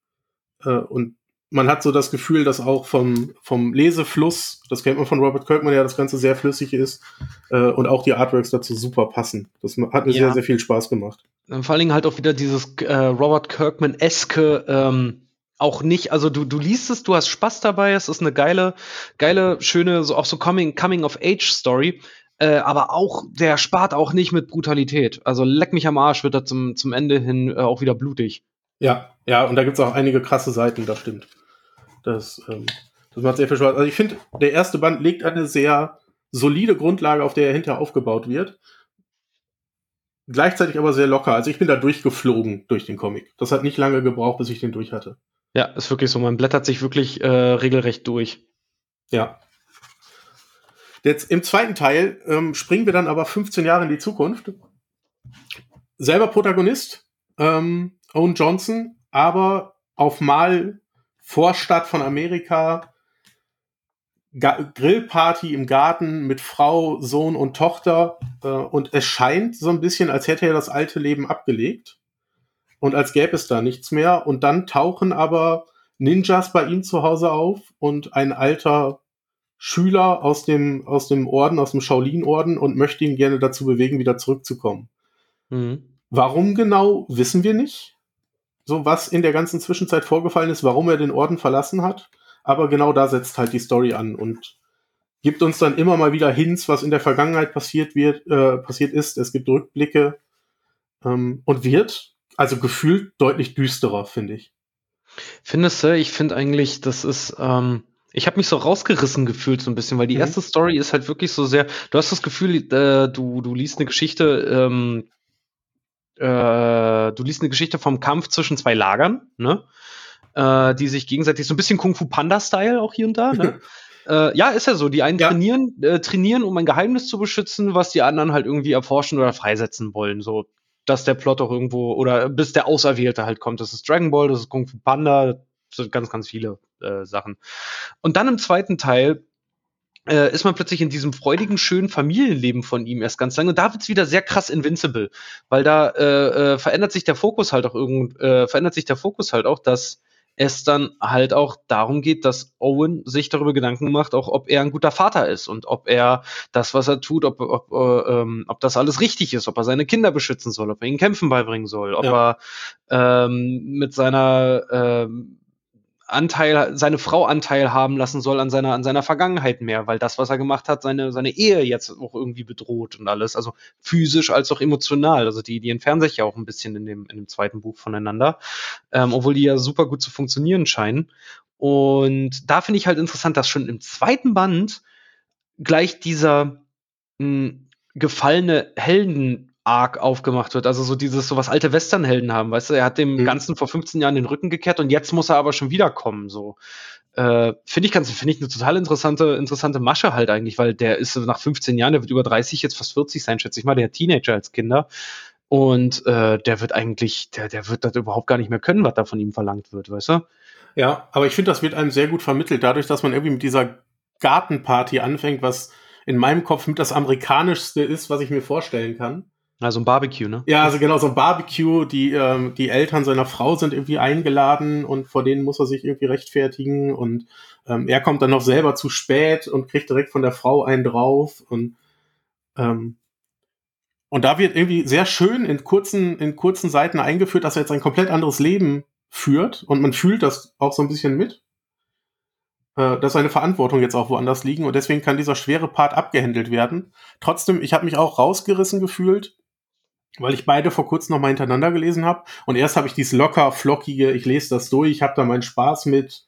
Äh, und man hat so das Gefühl, dass auch vom, vom Lesefluss, das kennt man von Robert Kirkman ja, das Ganze sehr flüssig ist äh, und auch die Artworks dazu super passen. Das hat mir ja. sehr, sehr viel Spaß gemacht. Vor allen Dingen halt auch wieder dieses äh, Robert Kirkman-eske, ähm, auch nicht, also du, du liest es, du hast Spaß dabei, es ist eine geile, geile, schöne, so auch so Coming, Coming of Age Story, äh, aber auch, der spart auch nicht mit Brutalität. Also leck mich am Arsch, wird er zum, zum Ende hin äh, auch wieder blutig. Ja, ja, und da gibt es auch einige krasse Seiten, das stimmt. Das, ähm, das macht sehr viel Spaß. Also ich finde, der erste Band legt eine sehr solide Grundlage, auf der er hinterher aufgebaut wird. Gleichzeitig aber sehr locker. Also ich bin da durchgeflogen durch den Comic. Das hat nicht lange gebraucht, bis ich den durch hatte. Ja, ist wirklich so. Man blättert sich wirklich äh, regelrecht durch. Ja. Jetzt im zweiten Teil ähm, springen wir dann aber 15 Jahre in die Zukunft. Selber Protagonist, ähm, Owen Johnson, aber auf Mal Vorstadt von Amerika, Ga Grillparty im Garten mit Frau, Sohn und Tochter. Äh, und es scheint so ein bisschen, als hätte er das alte Leben abgelegt. Und als gäbe es da nichts mehr. Und dann tauchen aber Ninjas bei ihm zu Hause auf und ein alter Schüler aus dem, aus dem Orden, aus dem Shaolin-Orden und möchte ihn gerne dazu bewegen, wieder zurückzukommen. Mhm. Warum genau, wissen wir nicht. So, was in der ganzen Zwischenzeit vorgefallen ist, warum er den Orden verlassen hat. Aber genau da setzt halt die Story an und gibt uns dann immer mal wieder Hints, was in der Vergangenheit passiert wird, äh, passiert ist. Es gibt Rückblicke ähm, und wird also gefühlt deutlich düsterer, finde ich. Findest du? Ich finde eigentlich, das ist ähm, ich habe mich so rausgerissen gefühlt so ein bisschen, weil die mhm. erste Story ist halt wirklich so sehr. Du hast das Gefühl, äh, du du liest eine Geschichte, ähm, äh, du liest eine Geschichte vom Kampf zwischen zwei Lagern, ne? Äh, die sich gegenseitig so ein bisschen Kung Fu Panda Style auch hier und da. Ne? äh, ja, ist ja so. Die einen ja. trainieren, äh, trainieren, um ein Geheimnis zu beschützen, was die anderen halt irgendwie erforschen oder freisetzen wollen. So, dass der Plot auch irgendwo oder bis der Auserwählte halt kommt. Das ist Dragon Ball, das ist Kung Fu Panda, so ganz, ganz viele äh, Sachen. Und dann im zweiten Teil äh, ist man plötzlich in diesem freudigen, schönen Familienleben von ihm erst ganz lange. Und da wird's wieder sehr krass invincible, weil da äh, äh, verändert sich der Fokus halt auch irgend, äh, verändert sich der Fokus halt auch, dass es dann halt auch darum geht, dass Owen sich darüber Gedanken macht, auch ob er ein guter Vater ist und ob er das, was er tut, ob, ob, äh, ähm, ob das alles richtig ist, ob er seine Kinder beschützen soll, ob er ihnen Kämpfen beibringen soll, ob ja. er ähm, mit seiner ähm, Anteil, seine Frau Anteil haben lassen soll an seiner, an seiner Vergangenheit mehr, weil das, was er gemacht hat, seine, seine Ehe jetzt auch irgendwie bedroht und alles. Also physisch als auch emotional. Also die, die entfernen sich ja auch ein bisschen in dem, in dem zweiten Buch voneinander, ähm, obwohl die ja super gut zu funktionieren scheinen. Und da finde ich halt interessant, dass schon im zweiten Band gleich dieser mh, hm, gefallene Helden Arc aufgemacht wird. Also so dieses, so was alte Westernhelden haben, weißt du, er hat dem mhm. Ganzen vor 15 Jahren den Rücken gekehrt und jetzt muss er aber schon wiederkommen, so. Äh, finde ich ganz, finde ich eine total interessante, interessante Masche halt eigentlich, weil der ist nach 15 Jahren, der wird über 30, jetzt fast 40 sein, schätze ich mal, der Teenager als Kinder. Und äh, der wird eigentlich, der, der wird das überhaupt gar nicht mehr können, was da von ihm verlangt wird, weißt du? Ja, aber ich finde, das wird einem sehr gut vermittelt, dadurch, dass man irgendwie mit dieser Gartenparty anfängt, was in meinem Kopf mit das amerikanischste ist, was ich mir vorstellen kann. Also ein Barbecue, ne? Ja, also genau, so ein Barbecue. Die, ähm, die Eltern seiner Frau sind irgendwie eingeladen und vor denen muss er sich irgendwie rechtfertigen und ähm, er kommt dann noch selber zu spät und kriegt direkt von der Frau einen drauf und ähm, und da wird irgendwie sehr schön in kurzen, in kurzen Seiten eingeführt, dass er jetzt ein komplett anderes Leben führt und man fühlt das auch so ein bisschen mit, äh, dass seine Verantwortung jetzt auch woanders liegen und deswegen kann dieser schwere Part abgehandelt werden. Trotzdem, ich habe mich auch rausgerissen gefühlt, weil ich beide vor kurzem noch mal hintereinander gelesen habe. Und erst habe ich dieses locker, flockige, ich lese das durch, ich habe da meinen Spaß mit.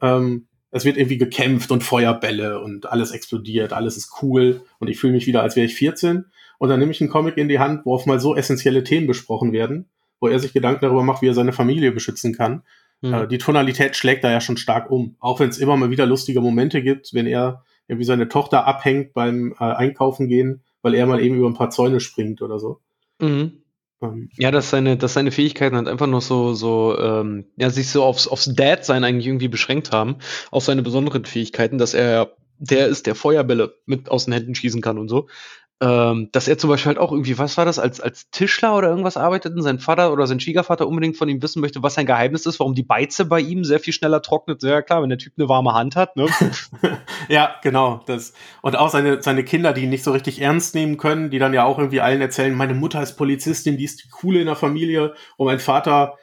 Ähm, es wird irgendwie gekämpft und Feuerbälle und alles explodiert, alles ist cool und ich fühle mich wieder, als wäre ich 14. Und dann nehme ich einen Comic in die Hand, wo auf mal so essentielle Themen besprochen werden, wo er sich Gedanken darüber macht, wie er seine Familie beschützen kann. Mhm. Äh, die Tonalität schlägt da ja schon stark um. Auch wenn es immer mal wieder lustige Momente gibt, wenn er irgendwie seine Tochter abhängt beim äh, Einkaufen gehen, weil er mal eben über ein paar Zäune springt oder so. Mhm. Ähm, ja, dass seine, dass seine Fähigkeiten halt einfach noch so, so, ähm, ja, sich so aufs, aufs Dad-Sein eigentlich irgendwie beschränkt haben, auf seine besonderen Fähigkeiten, dass er der ist, der Feuerbälle mit aus den Händen schießen kann und so ähm, dass er zum Beispiel halt auch irgendwie, was war das, als, als Tischler oder irgendwas arbeitet und sein Vater oder sein Schwiegervater unbedingt von ihm wissen möchte, was sein Geheimnis ist, warum die Beize bei ihm sehr viel schneller trocknet. Ja klar, wenn der Typ eine warme Hand hat, ne? ja, genau. Das. Und auch seine, seine Kinder, die ihn nicht so richtig ernst nehmen können, die dann ja auch irgendwie allen erzählen, meine Mutter ist Polizistin, die ist die coole in der Familie und mein Vater,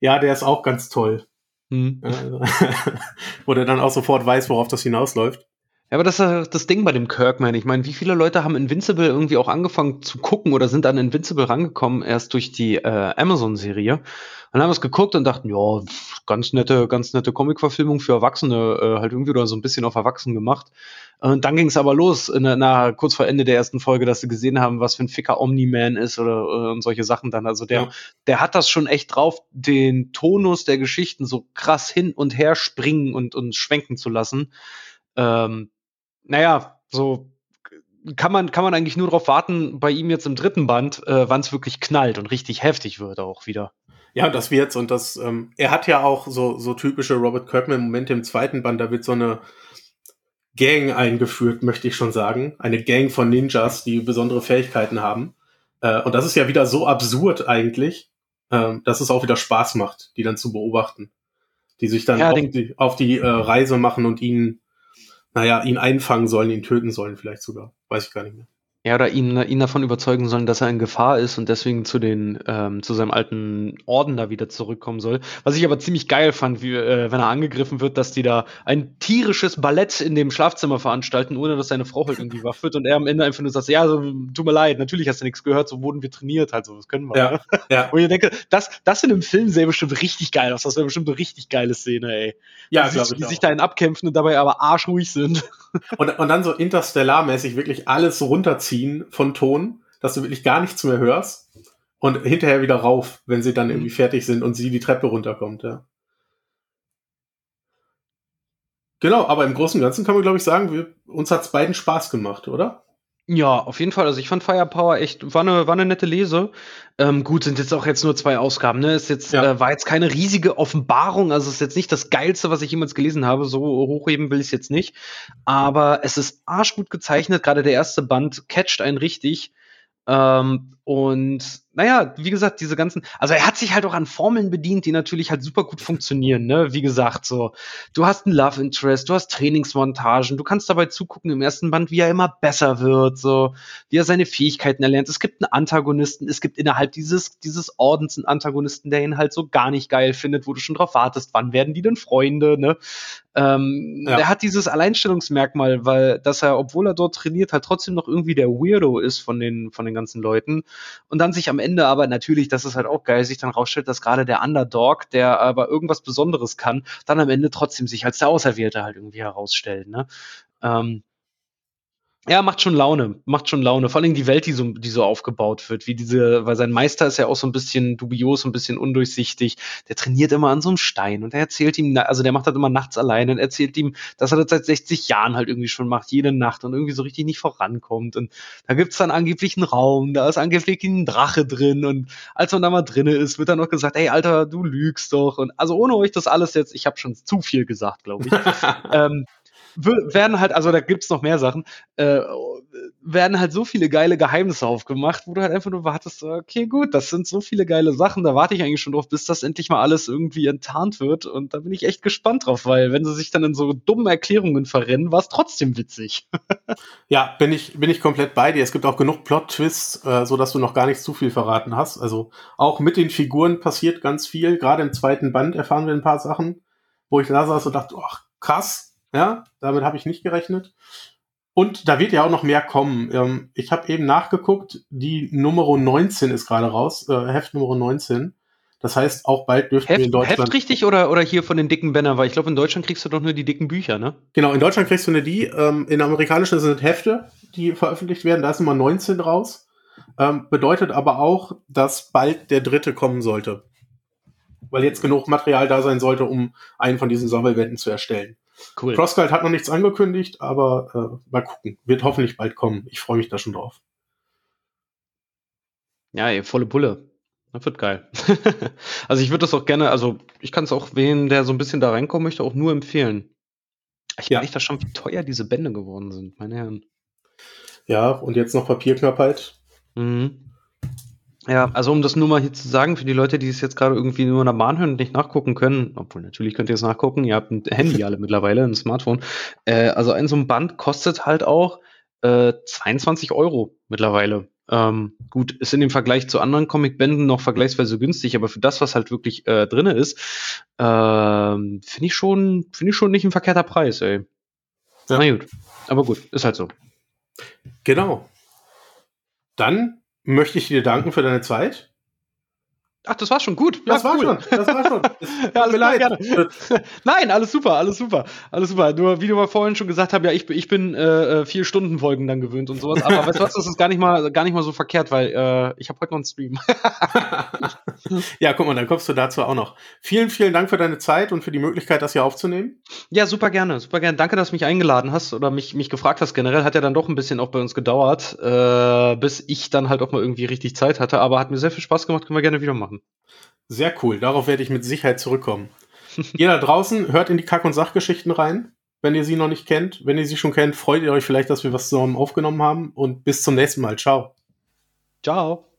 ja, der ist auch ganz toll. Hm. Wo der dann auch sofort weiß, worauf das hinausläuft. Ja, aber das ist das Ding bei dem Kirkman. Ich meine, wie viele Leute haben Invincible irgendwie auch angefangen zu gucken oder sind an Invincible rangekommen erst durch die äh, Amazon-Serie und haben es geguckt und dachten, ja, ganz nette, ganz nette Comic-Verfilmung für Erwachsene, äh, halt irgendwie oder so ein bisschen auf Erwachsenen gemacht. Und dann ging es aber los, in, na, kurz vor Ende der ersten Folge, dass sie gesehen haben, was für ein Ficker Omni-Man ist oder äh, und solche Sachen dann. Also der, ja. der hat das schon echt drauf, den Tonus der Geschichten so krass hin und her springen und, und schwenken zu lassen. Ähm, naja, so kann man, kann man eigentlich nur darauf warten, bei ihm jetzt im dritten Band, äh, wann es wirklich knallt und richtig heftig wird auch wieder. Ja, das wird's und das, ähm, er hat ja auch so, so typische Robert Kirkman-Momente im zweiten Band, da wird so eine Gang eingeführt, möchte ich schon sagen. Eine Gang von Ninjas, die besondere Fähigkeiten haben. Äh, und das ist ja wieder so absurd eigentlich, äh, dass es auch wieder Spaß macht, die dann zu beobachten. Die sich dann ja, auf die, auf die äh, Reise machen und ihnen naja, ihn einfangen sollen, ihn töten sollen, vielleicht sogar. Weiß ich gar nicht mehr. Ja, oder ihn, ihn davon überzeugen sollen, dass er in Gefahr ist und deswegen zu den ähm, zu seinem alten Orden da wieder zurückkommen soll. Was ich aber ziemlich geil fand, wie, äh, wenn er angegriffen wird, dass die da ein tierisches Ballett in dem Schlafzimmer veranstalten, ohne dass seine Frau halt irgendwie wach wird und er am Ende einfach nur sagt, ja, so, tut mir leid, natürlich hast du nichts gehört, so wurden wir trainiert, halt so, das können wir. Ja, ne? ja. Und ich denke, das, das in einem Film sähe bestimmt richtig geil aus, das wäre bestimmt eine richtig geile Szene, ey. Ja, glaube ich. Die sich da einen abkämpfen und dabei aber arschruhig sind. Und, und dann so interstellarmäßig wirklich alles runterziehen runterziehen von Ton, dass du wirklich gar nichts mehr hörst und hinterher wieder rauf, wenn sie dann irgendwie mhm. fertig sind und sie die Treppe runterkommt, ja. Genau, aber im Großen und Ganzen kann man, glaube ich, sagen, wir, uns hat es beiden Spaß gemacht, oder? Ja, auf jeden Fall. Also ich fand Firepower echt, war eine, war eine nette Lese. Ähm, gut, sind jetzt auch jetzt nur zwei Ausgaben, ne? Ist jetzt, ja. äh, war jetzt keine riesige Offenbarung, also ist jetzt nicht das Geilste, was ich jemals gelesen habe. So hochheben will ich es jetzt nicht. Aber es ist arschgut gezeichnet, gerade der erste Band catcht einen richtig. Ähm, und naja, wie gesagt, diese ganzen, also er hat sich halt auch an Formeln bedient, die natürlich halt super gut funktionieren, ne? Wie gesagt, so, du hast ein Love Interest, du hast Trainingsmontagen, du kannst dabei zugucken im ersten Band, wie er immer besser wird, so, wie er seine Fähigkeiten erlernt. Es gibt einen Antagonisten, es gibt innerhalb dieses, dieses Ordens einen Antagonisten, der ihn halt so gar nicht geil findet, wo du schon drauf wartest, wann werden die denn Freunde, ne? Ähm, ja. Der hat dieses Alleinstellungsmerkmal, weil, dass er, obwohl er dort trainiert, halt trotzdem noch irgendwie der Weirdo ist von den, von den ganzen Leuten. Und dann sich am Ende aber natürlich, das ist halt auch geil, sich dann rausstellt, dass gerade der Underdog, der aber irgendwas Besonderes kann, dann am Ende trotzdem sich als der Auserwählte halt irgendwie herausstellt. Ne? Ähm, ja, macht schon Laune, macht schon Laune. Vor allem die Welt, die so, die so aufgebaut wird, wie diese, weil sein Meister ist ja auch so ein bisschen dubios, ein bisschen undurchsichtig. Der trainiert immer an so einem Stein und er erzählt ihm, also der macht das immer nachts alleine und erzählt ihm, dass er das seit 60 Jahren halt irgendwie schon macht, jede Nacht und irgendwie so richtig nicht vorankommt. Und da gibt's dann angeblich einen Raum, da ist angeblich ein Drache drin und als man da mal drinne ist, wird dann noch gesagt, ey Alter, du lügst doch. Und also ohne euch das alles jetzt, ich habe schon zu viel gesagt, glaube ich. ähm, werden halt, also da gibt's noch mehr Sachen, äh, werden halt so viele geile Geheimnisse aufgemacht, wo du halt einfach nur wartest, okay, gut, das sind so viele geile Sachen, da warte ich eigentlich schon drauf, bis das endlich mal alles irgendwie enttarnt wird. Und da bin ich echt gespannt drauf, weil wenn sie sich dann in so dummen Erklärungen verrennen, war es trotzdem witzig. ja, bin ich, bin ich komplett bei dir. Es gibt auch genug Plot-Twists, äh, so dass du noch gar nicht zu viel verraten hast. Also auch mit den Figuren passiert ganz viel. Gerade im zweiten Band erfahren wir ein paar Sachen, wo ich da saß und dachte, ach, krass, ja, damit habe ich nicht gerechnet. Und da wird ja auch noch mehr kommen. Ähm, ich habe eben nachgeguckt, die Nummer 19 ist gerade raus, äh, Heft Nummer 19. Das heißt, auch bald dürften Heft, wir in Deutschland. Heft richtig oder, oder hier von den dicken Bännern? Weil ich glaube, in Deutschland kriegst du doch nur die dicken Bücher, ne? Genau, in Deutschland kriegst du nur die. Ähm, in amerikanischen sind Hefte, die veröffentlicht werden. Da ist Nummer 19 raus. Ähm, bedeutet aber auch, dass bald der dritte kommen sollte. Weil jetzt genug Material da sein sollte, um einen von diesen Sammelwänden zu erstellen. Cool. CrossGuide hat noch nichts angekündigt, aber äh, mal gucken. Wird hoffentlich bald kommen. Ich freue mich da schon drauf. Ja, ey, volle Pulle. Das wird geil. also ich würde das auch gerne, also ich kann es auch wen, der so ein bisschen da reinkommen möchte, auch nur empfehlen. Ich ja. merke da schon, wie teuer diese Bände geworden sind, meine Herren. Ja, und jetzt noch Papierknappheit. Mhm. Ja, also um das nur mal hier zu sagen, für die Leute, die es jetzt gerade irgendwie nur in der Bahn hören und nicht nachgucken können, obwohl natürlich könnt ihr es nachgucken, ihr habt ein Handy alle mittlerweile, ein Smartphone. Äh, also ein so ein Band kostet halt auch äh, 22 Euro mittlerweile. Ähm, gut, ist in dem Vergleich zu anderen Comicbänden noch vergleichsweise günstig, aber für das, was halt wirklich äh, drin ist, äh, finde ich schon, finde ich schon nicht ein verkehrter Preis, ey. Ja. Na gut, aber gut, ist halt so. Genau. Dann möchte ich dir danken für deine Zeit. Ach, das war schon gut. Ja, das war cool. schon. Das war schon. ja, alles klar, gerne. Nein, alles super, alles super, alles super. Nur wie du mal vorhin schon gesagt hast, ja, ich, ich bin äh, äh vier Stunden Folgen dann gewöhnt und sowas. Aber weißt du was, das ist gar nicht mal, gar nicht mal so verkehrt, weil äh, ich habe heute noch einen Stream. ja, guck mal, dann kommst du dazu auch noch. Vielen, vielen Dank für deine Zeit und für die Möglichkeit, das hier aufzunehmen. Ja, super gerne, super gerne. Danke, dass du mich eingeladen hast oder mich, mich gefragt hast. Generell hat ja dann doch ein bisschen auch bei uns gedauert, äh, bis ich dann halt auch mal irgendwie richtig Zeit hatte. Aber hat mir sehr viel Spaß gemacht, können wir gerne wieder machen machen. Sehr cool. Darauf werde ich mit Sicherheit zurückkommen. ihr da draußen hört in die Kack- und Sachgeschichten rein, wenn ihr sie noch nicht kennt. Wenn ihr sie schon kennt, freut ihr euch vielleicht, dass wir was zusammen aufgenommen haben. Und bis zum nächsten Mal. Ciao. Ciao.